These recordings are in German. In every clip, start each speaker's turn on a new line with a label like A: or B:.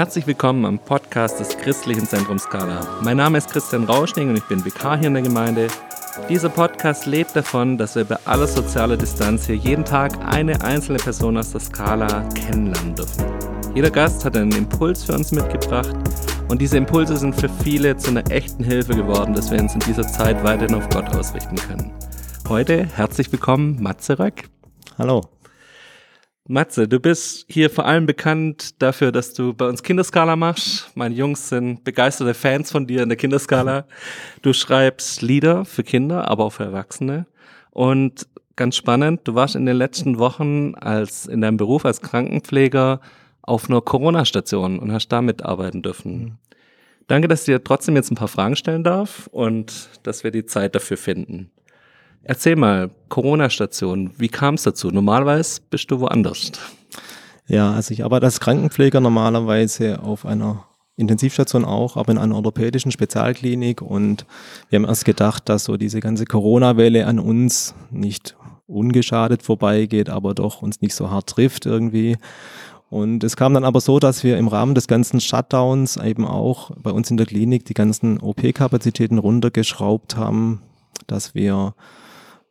A: Herzlich willkommen am Podcast des Christlichen Zentrums Skala. Mein Name ist Christian Rauschning und ich bin Vikar hier in der Gemeinde. Dieser Podcast lebt davon, dass wir bei aller sozialer Distanz hier jeden Tag eine einzelne Person aus der Skala kennenlernen dürfen. Jeder Gast hat einen Impuls für uns mitgebracht und diese Impulse sind für viele zu einer echten Hilfe geworden, dass wir uns in dieser Zeit weiterhin auf Gott ausrichten können. Heute herzlich willkommen, Matze Röck.
B: Hallo.
A: Matze, du bist hier vor allem bekannt dafür, dass du bei uns Kinderskala machst. Meine Jungs sind begeisterte Fans von dir in der Kinderskala. Du schreibst Lieder für Kinder, aber auch für Erwachsene. Und ganz spannend, du warst in den letzten Wochen als in deinem Beruf als Krankenpfleger auf einer Corona-Station und hast da mitarbeiten dürfen. Mhm. Danke, dass ich dir trotzdem jetzt ein paar Fragen stellen darf und dass wir die Zeit dafür finden. Erzähl mal, Corona-Station, wie kam es dazu? Normalerweise bist du woanders.
B: Ja, also ich arbeite als Krankenpfleger normalerweise auf einer Intensivstation auch, aber in einer orthopädischen Spezialklinik und wir haben erst gedacht, dass so diese ganze Corona-Welle an uns nicht ungeschadet vorbeigeht, aber doch uns nicht so hart trifft irgendwie. Und es kam dann aber so, dass wir im Rahmen des ganzen Shutdowns eben auch bei uns in der Klinik die ganzen OP-Kapazitäten runtergeschraubt haben, dass wir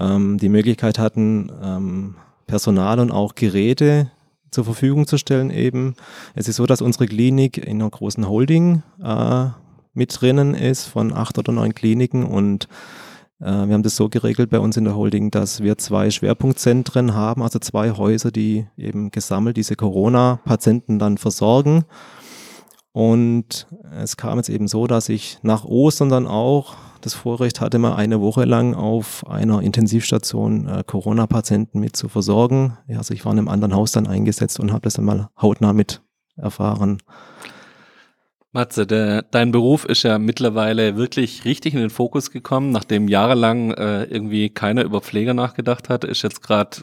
B: ähm, die Möglichkeit hatten, ähm, Personal und auch Geräte zur Verfügung zu stellen eben. Es ist so, dass unsere Klinik in einer großen Holding äh, mit drinnen ist von acht oder neun Kliniken und äh, wir haben das so geregelt bei uns in der Holding, dass wir zwei Schwerpunktzentren haben, also zwei Häuser, die eben gesammelt diese Corona-Patienten dann versorgen. Und es kam jetzt eben so, dass ich nach Ostern dann auch das Vorrecht hatte, mal eine Woche lang auf einer Intensivstation äh, Corona-Patienten mit zu versorgen. Ja, also ich war in einem anderen Haus dann eingesetzt und habe das dann mal hautnah mit erfahren.
A: Matze, der, dein Beruf ist ja mittlerweile wirklich richtig in den Fokus gekommen, nachdem jahrelang äh, irgendwie keiner über Pfleger nachgedacht hat, ist jetzt gerade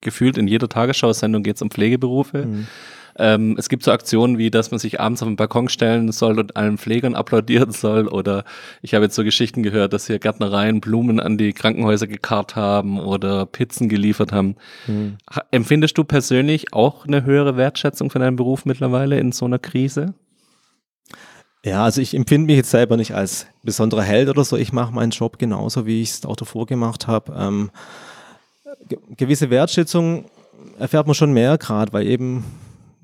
A: gefühlt in jeder Tagesschau-Sendung geht es um Pflegeberufe. Mhm. Ähm, es gibt so Aktionen wie, dass man sich abends auf den Balkon stellen soll und allen Pflegern applaudieren soll. Oder ich habe jetzt so Geschichten gehört, dass hier Gärtnereien Blumen an die Krankenhäuser gekarrt haben oder Pizzen geliefert haben. Mhm. Empfindest du persönlich auch eine höhere Wertschätzung für deinen Beruf mittlerweile in so einer Krise?
B: Ja, also ich empfinde mich jetzt selber nicht als besonderer Held oder so. Ich mache meinen Job genauso, wie ich es auch davor gemacht habe. Ähm, gewisse Wertschätzung erfährt man schon mehr gerade, weil eben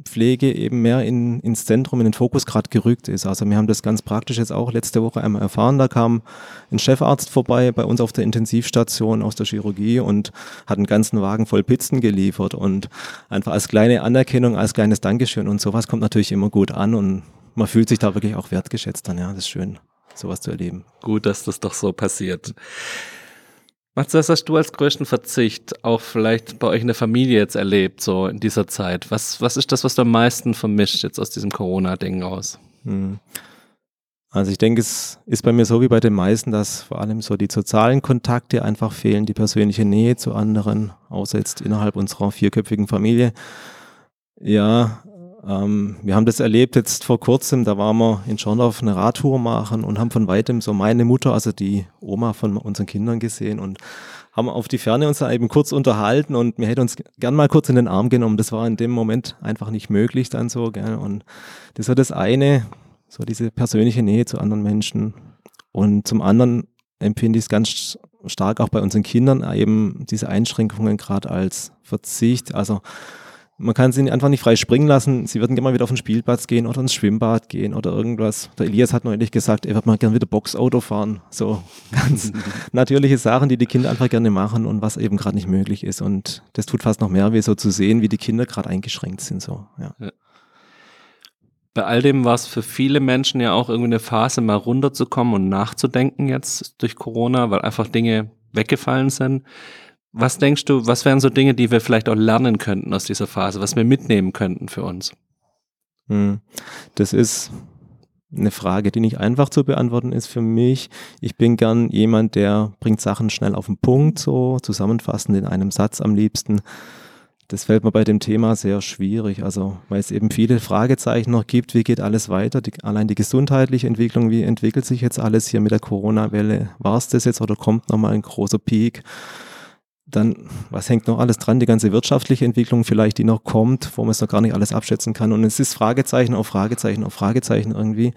B: Pflege eben mehr in, ins Zentrum, in den Fokus gerade gerückt ist. Also wir haben das ganz praktisch jetzt auch letzte Woche einmal erfahren. Da kam ein Chefarzt vorbei bei uns auf der Intensivstation aus der Chirurgie und hat einen ganzen Wagen voll Pizzen geliefert und einfach als kleine Anerkennung, als kleines Dankeschön und sowas kommt natürlich immer gut an und man fühlt sich da wirklich auch wertgeschätzt dann. Ja, das ist schön, sowas zu erleben.
A: Gut, dass das doch so passiert. Max, was hast du als größten Verzicht auch vielleicht bei euch in der Familie jetzt erlebt, so in dieser Zeit? Was, was ist das, was du am meisten vermischt jetzt aus diesem Corona-Ding aus? Hm.
B: Also ich denke, es ist bei mir so wie bei den meisten, dass vor allem so die sozialen Kontakte einfach fehlen, die persönliche Nähe zu anderen, außer jetzt innerhalb unserer vierköpfigen Familie. Ja, ähm, wir haben das erlebt jetzt vor kurzem, da waren wir in Schorndorf eine Radtour machen und haben von weitem so meine Mutter, also die Oma von unseren Kindern gesehen und haben auf die Ferne uns da eben kurz unterhalten und wir hätten uns gern mal kurz in den Arm genommen. Das war in dem Moment einfach nicht möglich dann so, gell? Und das war das eine, so diese persönliche Nähe zu anderen Menschen. Und zum anderen empfinde ich es ganz stark auch bei unseren Kindern eben diese Einschränkungen gerade als Verzicht. Also man kann sie einfach nicht frei springen lassen. Sie würden gerne mal wieder auf den Spielplatz gehen oder ins Schwimmbad gehen oder irgendwas. Der Elias hat neulich gesagt, er wird mal gerne wieder Boxauto fahren. So ganz natürliche Sachen, die die Kinder einfach gerne machen und was eben gerade nicht möglich ist. Und das tut fast noch mehr weh, so zu sehen, wie die Kinder gerade eingeschränkt sind. So, ja. ja.
A: Bei all dem war es für viele Menschen ja auch irgendwie eine Phase, mal runterzukommen und nachzudenken jetzt durch Corona, weil einfach Dinge weggefallen sind. Was denkst du, was wären so Dinge, die wir vielleicht auch lernen könnten aus dieser Phase, was wir mitnehmen könnten für uns?
B: Hm. Das ist eine Frage, die nicht einfach zu beantworten ist für mich. Ich bin gern jemand, der bringt Sachen schnell auf den Punkt, so zusammenfassend in einem Satz am liebsten. Das fällt mir bei dem Thema sehr schwierig, also weil es eben viele Fragezeichen noch gibt, wie geht alles weiter, die, allein die gesundheitliche Entwicklung, wie entwickelt sich jetzt alles hier mit der Corona-Welle, war es das jetzt oder kommt nochmal ein großer Peak? Dann, was hängt noch alles dran? Die ganze wirtschaftliche Entwicklung vielleicht, die noch kommt, wo man es noch gar nicht alles abschätzen kann. Und es ist Fragezeichen auf Fragezeichen auf Fragezeichen irgendwie.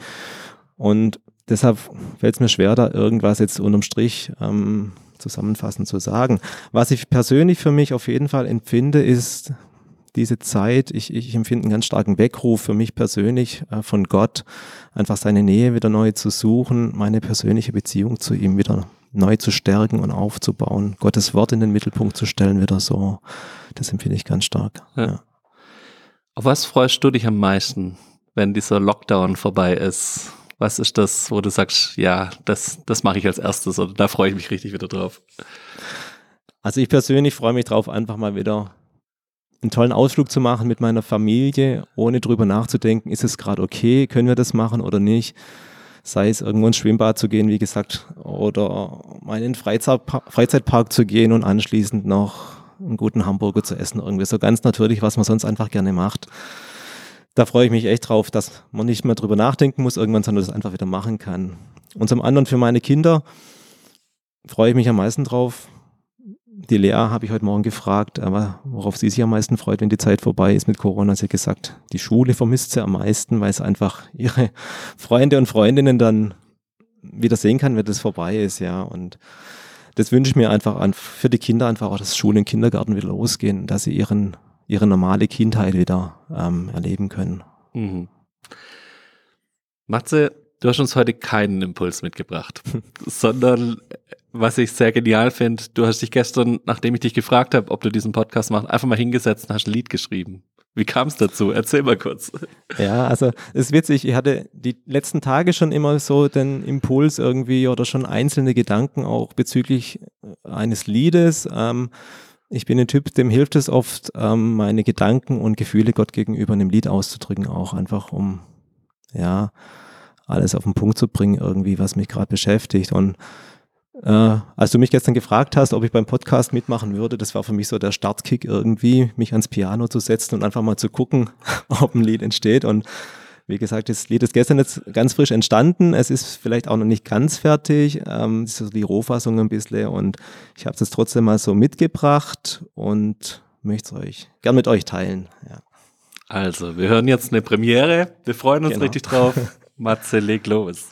B: Und deshalb fällt es mir schwer, da irgendwas jetzt unterm Strich ähm, zusammenfassend zu sagen. Was ich persönlich für mich auf jeden Fall empfinde, ist diese Zeit, ich, ich empfinde einen ganz starken Weckruf für mich persönlich äh, von Gott, einfach seine Nähe wieder neu zu suchen, meine persönliche Beziehung zu ihm wieder neu zu stärken und aufzubauen, Gottes Wort in den Mittelpunkt zu stellen, wieder so. Das empfinde ich ganz stark. Ja. Ja.
A: Auf was freust du dich am meisten, wenn dieser Lockdown vorbei ist? Was ist das, wo du sagst, ja, das, das mache ich als erstes oder da freue ich mich richtig wieder drauf?
B: Also ich persönlich freue mich drauf, einfach mal wieder einen tollen Ausflug zu machen mit meiner Familie, ohne drüber nachzudenken, ist es gerade okay, können wir das machen oder nicht sei es irgendwo ins Schwimmbad zu gehen, wie gesagt, oder mal in den Freizeitpark zu gehen und anschließend noch einen guten Hamburger zu essen. Irgendwie so ganz natürlich, was man sonst einfach gerne macht. Da freue ich mich echt drauf, dass man nicht mehr drüber nachdenken muss irgendwann, sondern das einfach wieder machen kann. Und zum anderen für meine Kinder freue ich mich am meisten drauf, die Lea habe ich heute Morgen gefragt, aber worauf sie sich am meisten freut, wenn die Zeit vorbei ist mit Corona. Sie hat gesagt, die Schule vermisst sie am meisten, weil es einfach ihre Freunde und Freundinnen dann wieder sehen kann, wenn das vorbei ist, ja. Und das wünsche ich mir einfach an, für die Kinder einfach auch, dass Schule und Kindergarten wieder losgehen, dass sie ihren, ihre normale Kindheit wieder ähm, erleben können. Mhm.
A: Matze, du hast uns heute keinen Impuls mitgebracht, sondern was ich sehr genial finde, du hast dich gestern, nachdem ich dich gefragt habe, ob du diesen Podcast machst, einfach mal hingesetzt und hast ein Lied geschrieben. Wie kam es dazu? Erzähl mal kurz.
B: Ja, also es ist witzig, ich hatte die letzten Tage schon immer so den Impuls irgendwie oder schon einzelne Gedanken auch bezüglich eines Liedes. Ähm, ich bin ein Typ, dem hilft es oft, ähm, meine Gedanken und Gefühle Gott gegenüber in einem Lied auszudrücken, auch einfach um, ja, alles auf den Punkt zu bringen, irgendwie, was mich gerade beschäftigt. Und äh, als du mich gestern gefragt hast, ob ich beim Podcast mitmachen würde, das war für mich so der Startkick irgendwie, mich ans Piano zu setzen und einfach mal zu gucken, ob ein Lied entsteht. Und wie gesagt, das Lied ist gestern jetzt ganz frisch entstanden. Es ist vielleicht auch noch nicht ganz fertig. Ähm, das ist so die Rohfassung ein bisschen. Und ich habe es jetzt trotzdem mal so mitgebracht und möchte es euch gern mit euch teilen. Ja.
A: Also, wir hören jetzt eine Premiere. Wir freuen uns genau. richtig drauf. Matze, leg los.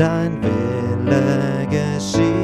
C: im Himmel so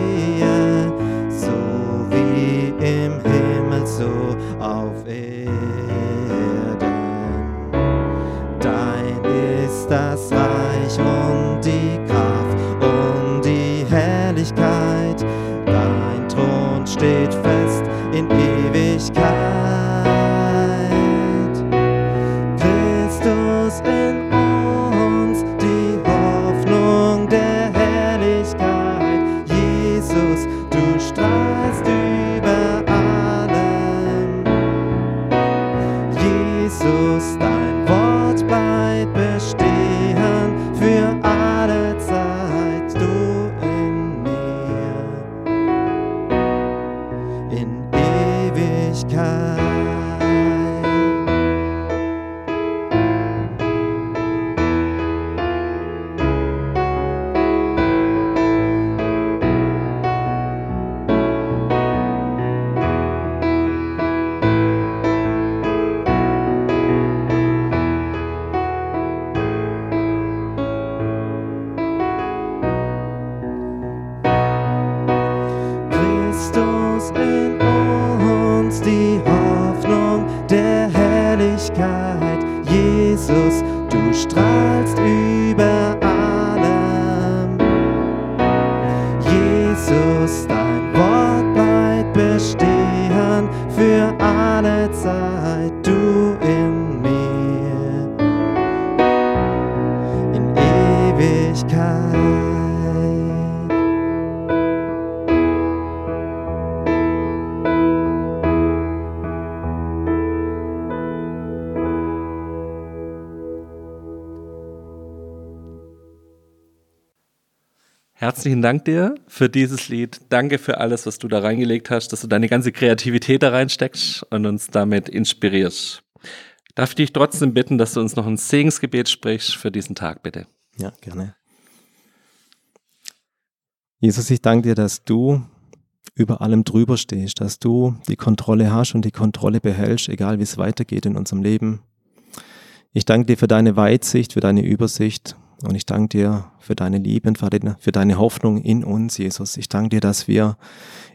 B: Ewigkeit. Christus
A: Herzlichen Dank dir für dieses Lied. Danke für alles, was du da reingelegt hast, dass du deine ganze Kreativität da reinsteckst und uns damit inspirierst. Darf ich dich trotzdem bitten, dass du uns noch ein Segensgebet sprichst für diesen Tag, bitte?
B: Ja, gerne. Jesus, ich danke dir, dass du über allem drüber stehst, dass du die Kontrolle hast und die Kontrolle behältst, egal wie es weitergeht in unserem Leben. Ich danke dir für deine Weitsicht, für deine Übersicht und ich danke dir für deine Liebe und für deine, Hoffnung in uns, Jesus. Ich danke dir, dass wir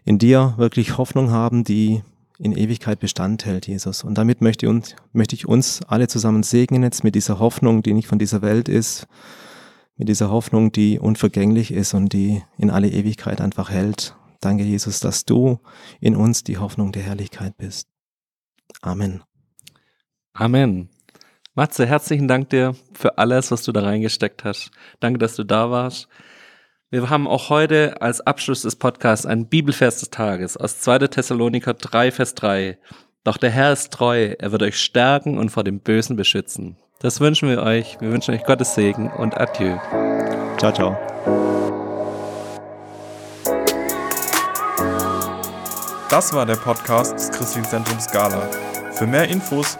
B: in dir wirklich Hoffnung haben, die in Ewigkeit Bestand hält, Jesus. Und damit möchte uns, möchte ich uns alle zusammen segnen jetzt mit dieser Hoffnung, die nicht von dieser Welt ist, mit dieser Hoffnung, die unvergänglich ist und die in alle Ewigkeit einfach hält. Danke, Jesus, dass du in uns die Hoffnung der Herrlichkeit bist. Amen.
A: Amen. Matze, herzlichen Dank dir für alles, was du da reingesteckt hast. Danke, dass du da warst. Wir haben auch heute als Abschluss des Podcasts einen Bibelvers des Tages aus 2. Thessaloniker 3, Vers 3. Doch der Herr ist treu, er wird euch stärken und vor dem Bösen beschützen. Das wünschen wir euch. Wir wünschen euch Gottes Segen und Adieu.
B: Ciao, ciao.
C: Das war der Podcast des Christlichen Zentrums Scala. Für mehr Infos